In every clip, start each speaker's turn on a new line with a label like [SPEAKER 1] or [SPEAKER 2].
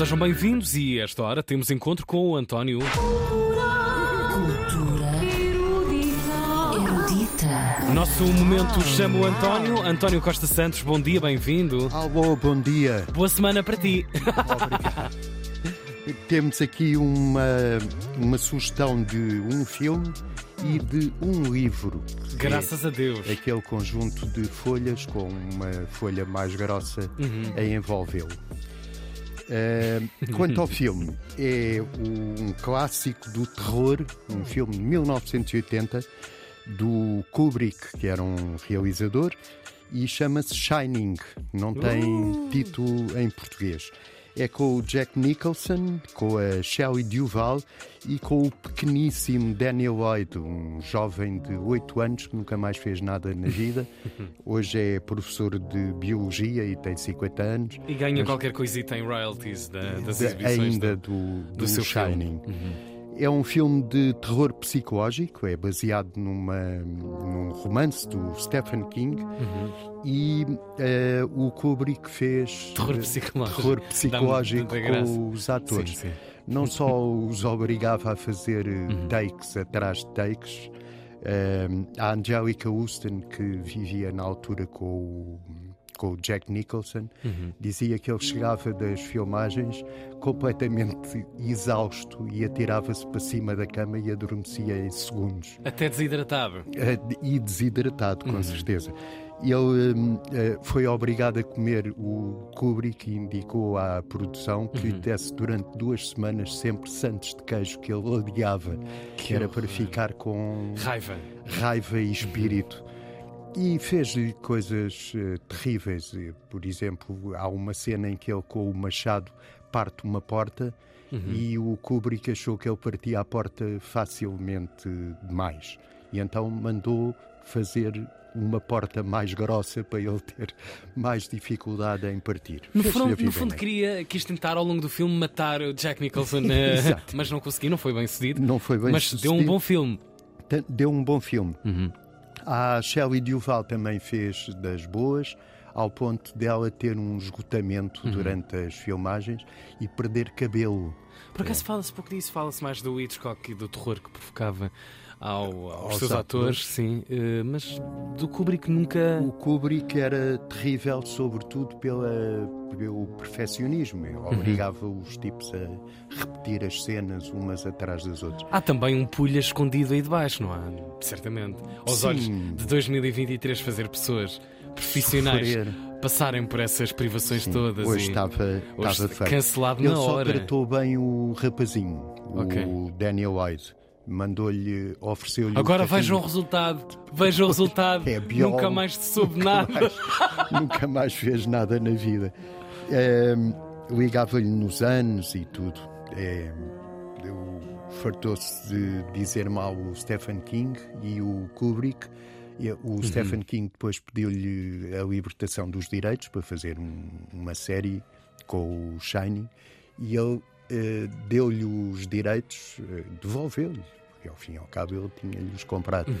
[SPEAKER 1] Sejam bem-vindos e esta hora temos encontro com o António.
[SPEAKER 2] Cultura erudita.
[SPEAKER 1] Nosso momento chama o António. António Costa Santos, bom dia, bem-vindo.
[SPEAKER 3] Alô, bom dia.
[SPEAKER 1] Boa semana para ti.
[SPEAKER 3] Obrigado. Temos aqui uma, uma sugestão de um filme e de um livro.
[SPEAKER 1] Graças a Deus.
[SPEAKER 3] é Aquele conjunto de folhas com uma folha mais grossa
[SPEAKER 1] Uhum.
[SPEAKER 3] a envolvê-lo. Eh, quanto ao filme, é um clássico do terror, um filme de 1980 do Kubrick, que era um realizador, e chama-se Shining. Não tem título em português. É com o Jack Nicholson, com a Shelley Duvall e com o pequeníssimo Daniel Lloyd, um jovem de 8 anos que nunca mais fez nada na vida. Hoje é professor de biologia e tem 50 anos.
[SPEAKER 1] E ganha qualquer coisita em royalties da- das exibições.
[SPEAKER 3] ainda
[SPEAKER 1] da-
[SPEAKER 3] do, do,
[SPEAKER 1] seu filme.
[SPEAKER 3] Shining. É um filme de terror psicológico, é baseado numa, num romance do Stephen King e eh, o Kubrick fez
[SPEAKER 1] Terror psicológico.
[SPEAKER 3] terror psicológico com os atores.
[SPEAKER 1] Sim, sim.
[SPEAKER 3] Não só os obrigava a fazer eh,
[SPEAKER 1] Uhum.
[SPEAKER 3] takes atrás de takes, eh, a Angelica Houston, que vivia na altura com o, com o Jack Nicholson,
[SPEAKER 1] Uhum.
[SPEAKER 3] dizia que ele chegava das filmagens completamente exausto e atirava-se para cima da cama e adormecia em segundos.
[SPEAKER 1] Até desidratado.
[SPEAKER 3] Eh, E desidratado,
[SPEAKER 1] Uhum.
[SPEAKER 3] com certeza. Ele hum, eh, foi obrigado a comer o Kubrick indicou à produção que
[SPEAKER 1] Uhum.
[SPEAKER 3] lhe desse durante duas semanas sempre santos de queijo que ele odiava, que era para ficar com
[SPEAKER 1] Raiva.
[SPEAKER 3] raiva e espírito. E fez-lhe coisas eh, terríveis. Por exemplo, há uma cena em que ele, com o machado, parte uma porta e o Kubrick achou que ele partia a porta facilmente demais. E então mandou fazer uma porta mais grossa para ele ter mais dificuldade em partir.
[SPEAKER 1] No
[SPEAKER 3] vida
[SPEAKER 1] no fundo
[SPEAKER 3] negra.
[SPEAKER 1] queria, quis tentar ao longo do filme matar o Jack Nicholson,
[SPEAKER 3] Exato.
[SPEAKER 1] mas não consegui, não foi bem sucedido.
[SPEAKER 3] Não foi bem
[SPEAKER 1] mas deu um
[SPEAKER 3] sucedido.
[SPEAKER 1] bom filme.
[SPEAKER 3] Deu um bom filme.
[SPEAKER 1] Uhum.
[SPEAKER 3] A Shelley Duval também fez das boas, ao ponto dela ter um esgotamento
[SPEAKER 1] Uhum.
[SPEAKER 3] durante as filmagens e perder cabelo.
[SPEAKER 1] Por acaso fala-se pouco disso, fala-se mais do Hitchcock e do terror que provocava ao- aos,
[SPEAKER 3] Aos
[SPEAKER 1] seus atores,
[SPEAKER 3] atores.
[SPEAKER 1] sim, eh, mas do Kubrick nunca.
[SPEAKER 3] O Kubrick era terrível, sobretudo pela, pelo perfeccionismo. Ele obrigava os tipos a repetir as cenas umas atrás das outras.
[SPEAKER 1] Há também um pulha escondido aí debaixo, não há? Certamente. Aos
[SPEAKER 3] Sim.
[SPEAKER 1] olhos de 2023, fazer pessoas profissionais
[SPEAKER 3] Sofrer.
[SPEAKER 1] passarem por essas privações todas.
[SPEAKER 3] Hoje
[SPEAKER 1] e
[SPEAKER 3] estava,
[SPEAKER 1] hoje
[SPEAKER 3] estava
[SPEAKER 1] cancelado
[SPEAKER 3] Ele
[SPEAKER 1] na
[SPEAKER 3] só
[SPEAKER 1] hora.
[SPEAKER 3] tratou bem o rapazinho,
[SPEAKER 1] Ok.
[SPEAKER 3] o Daniel White. Mandou-lhe, ofereceu-lhe.
[SPEAKER 1] Agora
[SPEAKER 3] café.
[SPEAKER 1] vejam o resultado. Vejam o resultado.
[SPEAKER 3] É biólogo.
[SPEAKER 1] Nunca mais se soube nada.
[SPEAKER 3] Nunca mais fez nada na vida. Ehm, Ligava-lhe nos anos e tudo. É, Fartou-se de dizer mal o Stephen King e o Kubrick. O Stephen King depois pediu-lhe a libertação dos direitos para fazer um- uma série com o Shining e ele eh, deu-lhe os direitos, eh, devolveu-lhe, porque ao fim e ao cabo ele tinha-lhes comprado,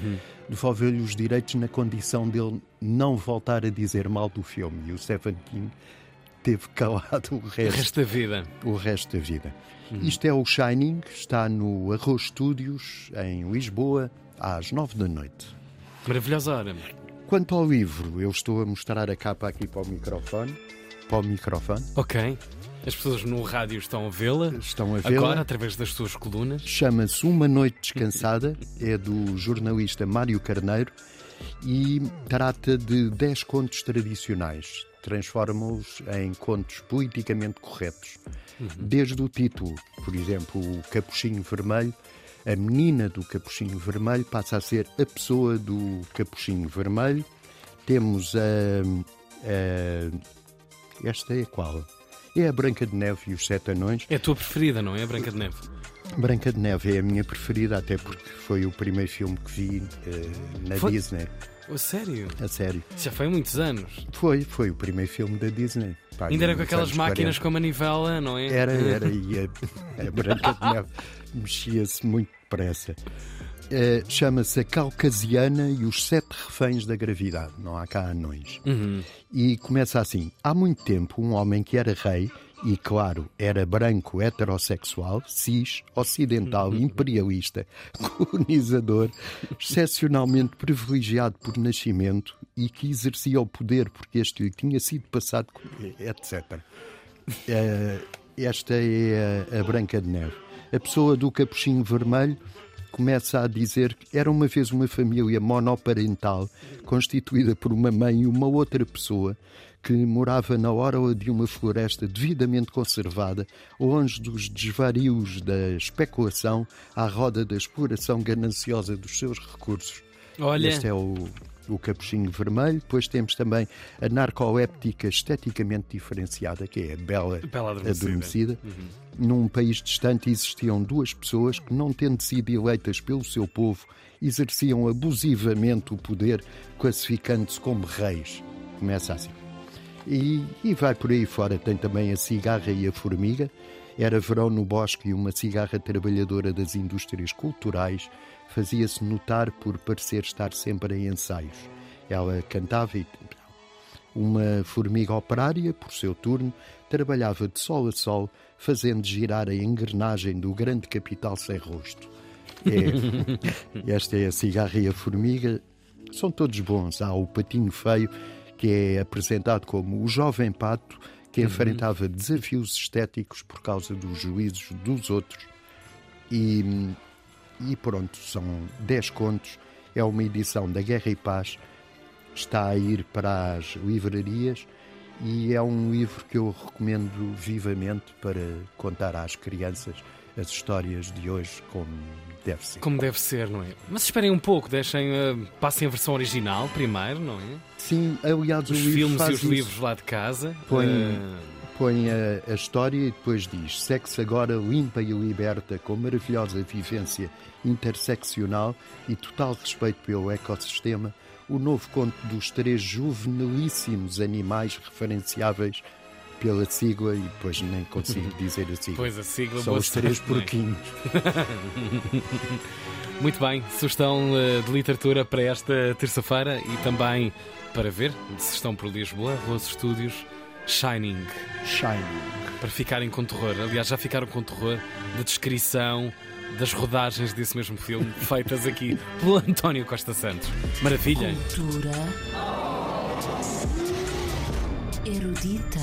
[SPEAKER 3] devolveu-lhe os direitos na condição dele não voltar a dizer mal do filme. E o Stephen King teve calado o
[SPEAKER 1] O
[SPEAKER 3] resto,
[SPEAKER 1] resto da vida.
[SPEAKER 3] o resto da vida. Isto é o Shining, está no Arroz Studios, em Lisboa, às nove da noite.
[SPEAKER 1] Maravilhosa hora.
[SPEAKER 3] Quanto ao livro, eu estou a mostrar a capa aqui para o microfone. Para o microfone.
[SPEAKER 1] Ok. As pessoas no rádio estão a vê-la.
[SPEAKER 3] Estão a vê-la.
[SPEAKER 1] Agora, através das suas colunas.
[SPEAKER 3] Chama-se Uma Noite Descansada, é do jornalista Mário Carneiro e trata de 10 contos tradicionais. Transforma-os em contos politicamente corretos. Desde o título, por exemplo, o Capuchinho Vermelho, a menina do Capuchinho Vermelho passa a ser a pessoa do Capuchinho Vermelho. Temos a. a esta é qual? É a Branca de Neve e os Sete Anões.
[SPEAKER 1] É a tua preferida, não é? A Branca de Neve.
[SPEAKER 3] Branca de Neve é a minha preferida, até porque foi o primeiro filme que vi eh, na
[SPEAKER 1] Foi?
[SPEAKER 3] Disney,
[SPEAKER 1] Oh, sério?
[SPEAKER 3] a sério.
[SPEAKER 1] Já foi há muitos anos.
[SPEAKER 3] Foi, foi o primeiro filme da Disney. Pá,
[SPEAKER 1] Ainda era com aquelas máquinas
[SPEAKER 3] 40.
[SPEAKER 1] com a manivela, não é?
[SPEAKER 3] Era, era, e a, a Branca de Neve mexia-se muito depressa. Eh, Chama-se A Caucasiana e os Sete Reféns da Gravidade. Não há cá anões.
[SPEAKER 1] Uhum.
[SPEAKER 3] E começa assim: Há muito tempo, um homem que era rei e, claro, era branco, heterossexual, cis, ocidental, imperialista, colonizador, excepcionalmente privilegiado por nascimento e que exercia o poder porque este lhe tinha sido passado, etc. Eh, esta é a, a Branca de Neve. A pessoa do capuchinho vermelho começa a dizer que era uma vez uma família monoparental constituída por uma mãe e uma outra pessoa que morava na orla de uma floresta devidamente conservada, longe dos desvarios da especulação à roda da exploração gananciosa dos seus recursos.
[SPEAKER 1] Olha.
[SPEAKER 3] Este é o, o capuchinho vermelho. Depois temos também a narcoléptica esteticamente diferenciada, que é a Bela,
[SPEAKER 1] Bela Adormecida.
[SPEAKER 3] adormecida. Num país distante existiam duas pessoas que, não tendo sido eleitas pelo seu povo, exerciam abusivamente o poder, classificando-se como reis. Começa assim. E, e vai por aí fora. Tem também a cigarra e a formiga. Era verão no bosque e uma cigarra trabalhadora das indústrias culturais fazia-se notar por parecer estar sempre em ensaios. Ela cantava e. Uma formiga operária, por seu turno, trabalhava de sol a sol, fazendo girar a engrenagem do grande capital sem rosto. É, esta é a cigarra e a formiga. São todos bons. Há o patinho feio, que é apresentado como o jovem pato que enfrentava desafios estéticos por causa dos juízos dos outros. E, e pronto, são 10 contos. É uma edição da Guerra e Paz. Está a ir para as livrarias e é um livro que eu recomendo vivamente para contar às crianças as histórias de hoje como deve ser.
[SPEAKER 1] Como deve ser, não é? Mas esperem um pouco, deixem, uh, passem a versão original primeiro, não é?
[SPEAKER 3] Sim, aliás,
[SPEAKER 1] Os
[SPEAKER 3] o livro
[SPEAKER 1] filmes e os
[SPEAKER 3] isso.
[SPEAKER 1] livros lá de casa.
[SPEAKER 3] Põe-
[SPEAKER 1] uh,
[SPEAKER 3] põe a, a história e depois diz: segue-se agora limpa e liberta, com maravilhosa vivência interseccional e total respeito pelo ecossistema, o novo conto dos três juvenilíssimos animais referenciáveis pela sigla, e depois nem consigo dizer a sigla.
[SPEAKER 1] Pois a sigla
[SPEAKER 3] São os três
[SPEAKER 1] é?
[SPEAKER 3] porquinhos.
[SPEAKER 1] Muito bem, sugestão uh, de literatura para esta terça-feira e também para ver se estão por Lisboa, Rose Studios, Shining,
[SPEAKER 3] Shining.
[SPEAKER 1] para ficarem com terror. Aliás, já ficaram com terror da descrição das rodagens desse mesmo filme, feitas aqui pelo António Costa Santos. Maravilha!
[SPEAKER 2] Cultura erudita.